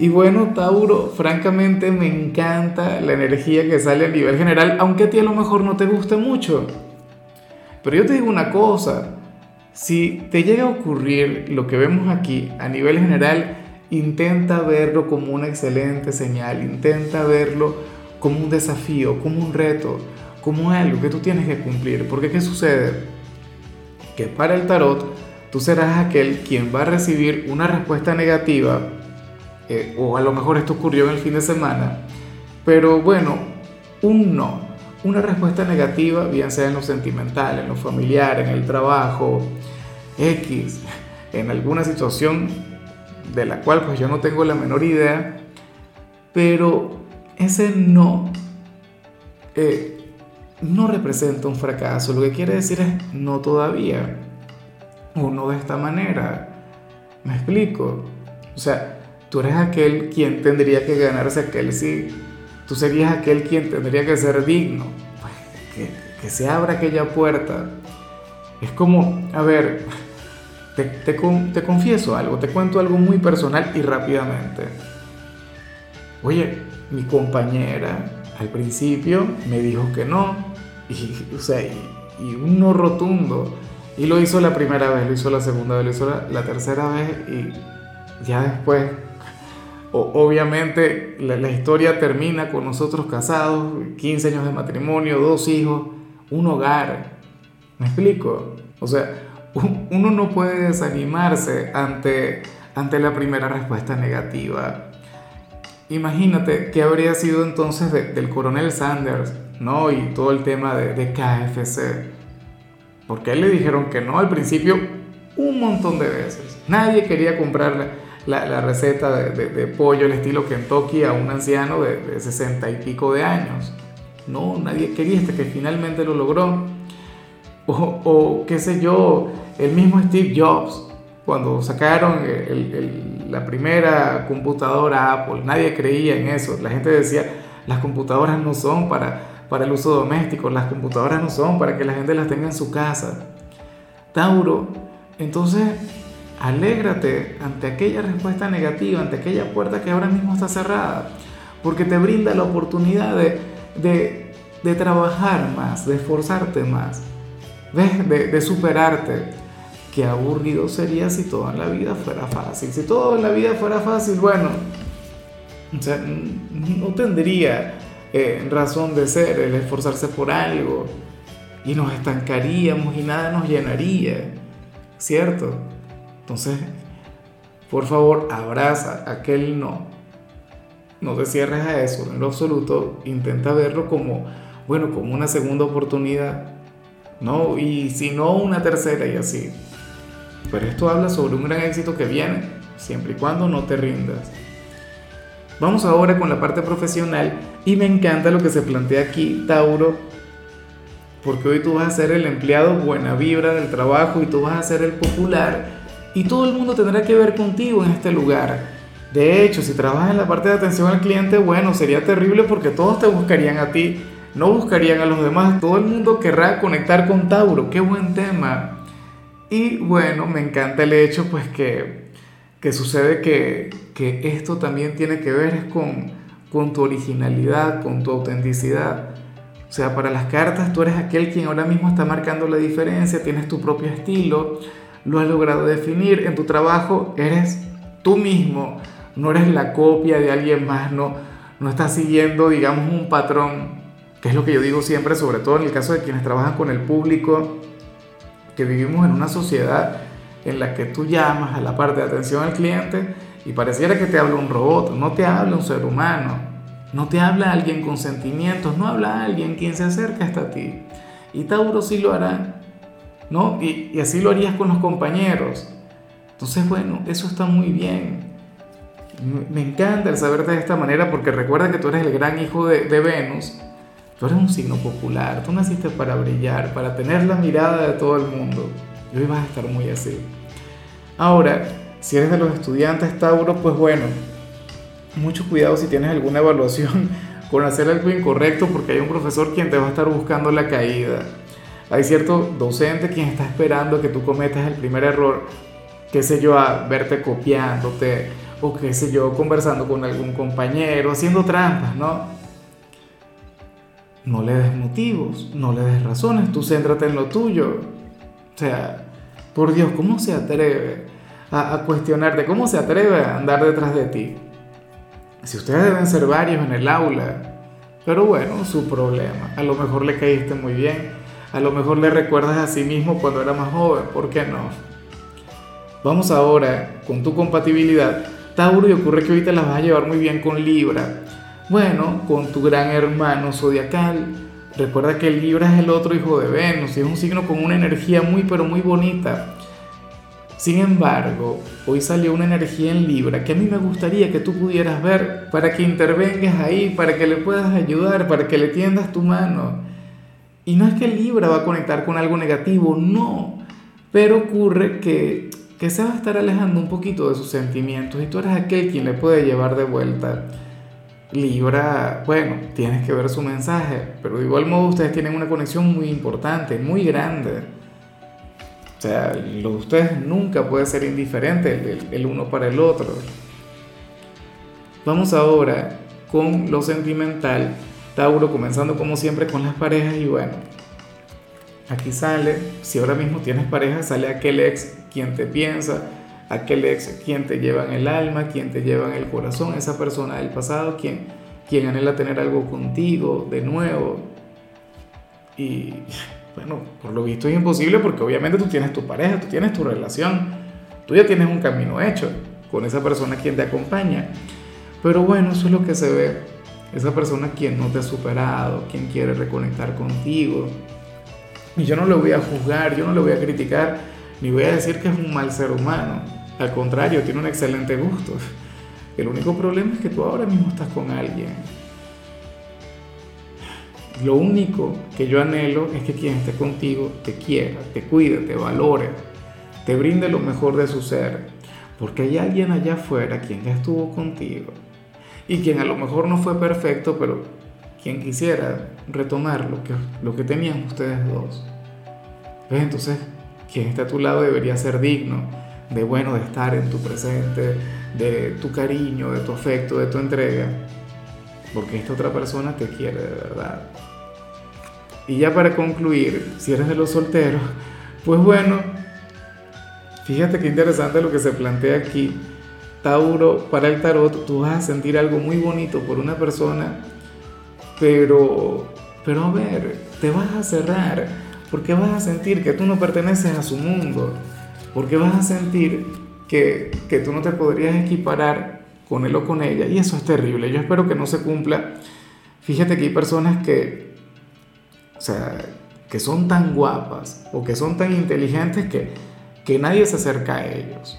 Y bueno, Tauro, francamente me encanta la energía que sale a nivel general, aunque a ti a lo mejor no te guste mucho. Pero yo te digo una cosa, si te llega a ocurrir lo que vemos aquí a nivel general, intenta verlo como una excelente señal, intenta verlo como un desafío, como un reto, como algo que tú tienes que cumplir. Porque ¿qué sucede? Que para el tarot tú serás aquel quien va a recibir una respuesta negativa eh, o a lo mejor esto ocurrió en el fin de semana, pero bueno, un no, una respuesta negativa, bien sea en lo sentimental, en lo familiar, en el trabajo, X, en alguna situación de la cual pues yo no tengo la menor idea, pero ese no eh, no representa un fracaso, lo que quiere decir es no todavía, o no de esta manera. ¿Me explico? O sea, Tú eres aquel quien tendría que ganarse aquel sí. Tú serías aquel quien tendría que ser digno. Pues, que, se abra aquella puerta. Es como, a ver, te, te, confieso algo, te cuento algo muy personal y rápidamente. Oye, mi compañera al principio me dijo que no, y, o sea, y, un no rotundo. Y lo hizo la primera vez, lo hizo la segunda vez, lo hizo la, la tercera vez y ya después obviamente la, historia termina con nosotros casados, 15 años de matrimonio, dos hijos, un hogar. ¿Me explico? O sea, uno no puede desanimarse ante, ante la primera respuesta negativa. Imagínate qué habría sido entonces del coronel Sanders, ¿no? Y todo el tema de, de KFC. Porque a él le dijeron que no al principio un montón de veces. Nadie quería comprarle la, receta de, pollo al estilo Kentucky a un anciano de, sesenta y pico de años. No, nadie quería hasta que finalmente lo logró. O, qué sé yo, el mismo Steve Jobs, cuando sacaron la primera computadora Apple, nadie creía en eso. La gente decía, las computadoras no son para, para el uso doméstico, las computadoras no son para que la gente las tenga en su casa. Tauro, entonces Alégrate ante aquella respuesta negativa, ante aquella puerta que ahora mismo está cerrada, porque te brinda la oportunidad de, trabajar más, de esforzarte más, de, de superarte. Qué aburrido sería si todo en la vida fuera fácil. Si todo en la vida fuera fácil, bueno, no tendría eh, razón de ser el esforzarse por algo y nos estancaríamos y nada nos llenaría, ¿cierto? Entonces, por favor, abraza aquel no. No te cierres a eso en lo absoluto. Intenta verlo como, bueno, como una segunda oportunidad. ¿no? Y si no, una tercera y así. Pero esto habla sobre un gran éxito que viene, siempre y cuando no te rindas. Vamos ahora con la parte profesional y me encanta lo que se plantea aquí, Tauro, porque hoy tú vas a ser el empleado buena vibra del trabajo y tú vas a ser el popular y todo el mundo tendrá que ver contigo en este lugar. De hecho, si trabajas en la parte de atención al cliente, bueno, sería terrible porque todos te buscarían a ti, no buscarían a los demás. Todo el mundo querrá conectar con Tauro, qué buen tema. Y bueno, me encanta el hecho pues que, que sucede que, que esto también tiene que ver con, con tu originalidad, con tu autenticidad. O sea, para las cartas tú eres aquel quien ahora mismo está marcando la diferencia, tienes tu propio estilo lo has logrado definir. En tu trabajo eres tú mismo, no eres la copia de alguien más, no, no estás siguiendo, digamos, un patrón, que es lo que yo digo siempre, sobre todo en el caso de quienes trabajan con el público, que vivimos en una sociedad en la que tú llamas a la parte de atención al cliente y pareciera que te habla un robot, no te habla un ser humano, no te habla alguien con sentimientos, no habla alguien quien se acerca hasta ti. Y Tauro sí lo hará ¿no? Y, así lo harías con los compañeros. Entonces, bueno, eso está muy bien. Me encanta el saberte de esta manera porque recuerda que tú eres el gran hijo de, Venus Tú eres un signo popular, tú naciste para brillar, para tener la mirada de todo el mundo. Y hoy vas a estar muy así. Ahora, si eres de los estudiantes Tauro, pues bueno, mucho cuidado si tienes alguna evaluación con hacer algo incorrecto porque hay un profesor quien te va a estar buscando la caída. Hay cierto docente quien está esperando que tú cometas el primer error, qué sé yo, a verte copiándote o qué sé yo, conversando con algún compañero, haciendo trampas, ¿no? no le des motivos, no le des razones, tú céntrate en lo tuyo. O sea, por Dios, ¿cómo se atreve a, cuestionarte? ¿Cómo se atreve a andar detrás de ti? Si ustedes deben ser varios en el aula, pero bueno, su problema. A lo mejor le caíste muy bien, a lo mejor le recuerdas a sí mismo cuando era más joven, ¿por qué no? Vamos ahora con tu compatibilidad. Tauro, y ocurre que te las vas a llevar muy bien con Libra. Bueno, con tu gran hermano zodiacal. Recuerda que Libra es el otro hijo de Venus y es un signo con una energía muy pero muy bonita. Sin embargo, hoy salió una energía en Libra que a mí me gustaría que tú pudieras ver para que intervengas ahí, para que le puedas ayudar, para que le tiendas tu mano. Y no es que Libra va a conectar con algo negativo, no. Pero ocurre que, que se va a estar alejando un poquito de sus sentimientos y tú eres aquel quien le puede llevar de vuelta. Libra, bueno, tienes que ver su mensaje, pero de igual modo ustedes tienen una conexión muy importante, muy grande. O sea, lo de ustedes nunca puede ser indiferente el, el uno para el otro. Vamos ahora con lo sentimental. Tauro, comenzando como siempre con las parejas y bueno, aquí sale, si ahora mismo tienes pareja, sale aquel ex quien te piensa, aquel ex quien te lleva en el alma, quien te lleva en el corazón, esa persona del pasado, quien, quien anhela tener algo contigo de nuevo. Y bueno, por lo visto es imposible porque obviamente tú tienes tu pareja, tú tienes tu relación, tú ya tienes un camino hecho con esa persona quien te acompaña. Pero bueno, eso es lo que se ve. Esa persona quien no te ha superado, quien quiere reconectar contigo. Y yo no lo voy a juzgar, yo no lo voy a criticar, ni voy a decir que es un mal ser humano al contrario, tiene un excelente gusto. El único problema es que tú ahora mismo estás con alguien. Lo único que yo anhelo es que quien esté contigo te quiera, te cuide, te valore, te brinde lo mejor de su ser. Porque hay alguien allá afuera quien ya estuvo contigo y quien a lo mejor no fue perfecto, pero quien quisiera retomar lo que, lo que tenían ustedes dos. Entonces, quien está a tu lado debería ser digno de bueno, de estar en tu presente, de tu cariño, de tu afecto, de tu entrega, porque esta otra persona te quiere de verdad. Y ya para concluir, si eres de los solteros, pues bueno, fíjate qué interesante lo que se plantea aquí. Tauro, para el tarot tú vas a sentir algo muy bonito por una persona, pero, pero a ver, te vas a cerrar, porque vas a sentir que tú no perteneces a su mundo porque vas a sentir que, que tú no te podrías equiparar con él o con ella y eso es terrible. Yo espero que no se cumpla. Fíjate que hay personas que, o sea, que son tan guapas o que son tan inteligentes que, que nadie se acerca a ellos.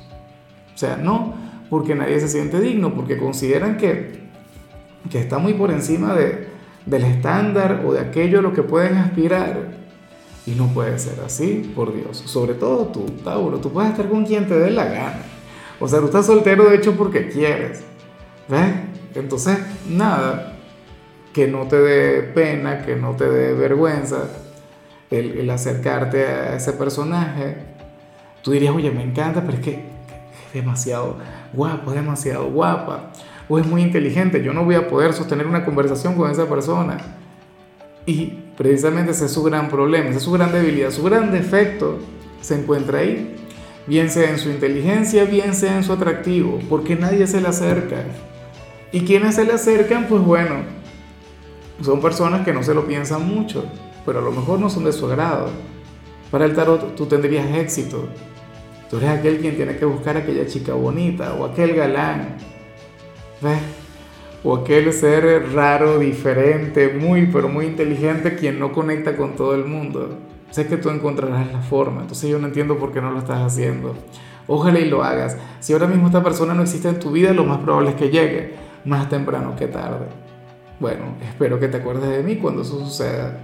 O sea, no porque nadie se siente digno, porque consideran que, que está muy por encima de, del estándar o de aquello a lo que pueden aspirar. Y no puede ser así, por Dios. Sobre todo tú, Tauro, tú puedes estar con quien te dé la gana. O sea, tú estás soltero de hecho porque quieres. ¿Ves? Entonces, nada, que no te dé pena, que no te dé vergüenza el, acercarte a ese personaje. Tú dirías, oye, me encanta, pero es que es demasiado guapo, es demasiado guapa. O es muy inteligente, yo no voy a poder sostener una conversación con esa persona. Y Precisamente ese es su gran problema, esa es su gran debilidad, su gran defecto se encuentra ahí. Bien sea en su inteligencia, bien sea en su atractivo, porque nadie se le acerca. Y quienes se le acercan, pues bueno, son personas que no se lo piensan mucho, pero a lo mejor no son de su agrado. Para el tarot tú tendrías éxito. Tú eres aquel quien tiene que buscar a aquella chica bonita o aquel galán. ¿Ves? o aquel ser raro, diferente, muy, pero muy inteligente, quien no conecta con todo el mundo. Sé que tú encontrarás la forma, entonces yo no entiendo por qué no lo estás haciendo. Ojalá y lo hagas. Si ahora mismo esta persona no existe en tu vida, lo más probable es que llegue, más temprano que tarde. Bueno, espero que te acuerdes de mí cuando eso suceda.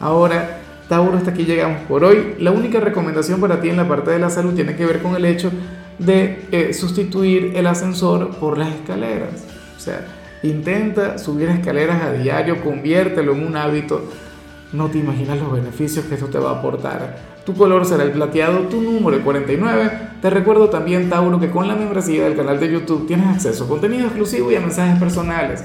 Ahora, Tauro, hasta aquí llegamos por hoy. La única recomendación para ti en la parte de la salud tiene que ver con el hecho de eh, sustituir el ascensor por las escaleras. O sea, intenta subir escaleras a diario, conviértelo en un hábito. No te imaginas los beneficios que esto te va a aportar. Tu color será el plateado, tu número el 49. Te recuerdo también, Tauro, que con la membresía del canal de YouTube tienes acceso a contenido exclusivo y a mensajes personales.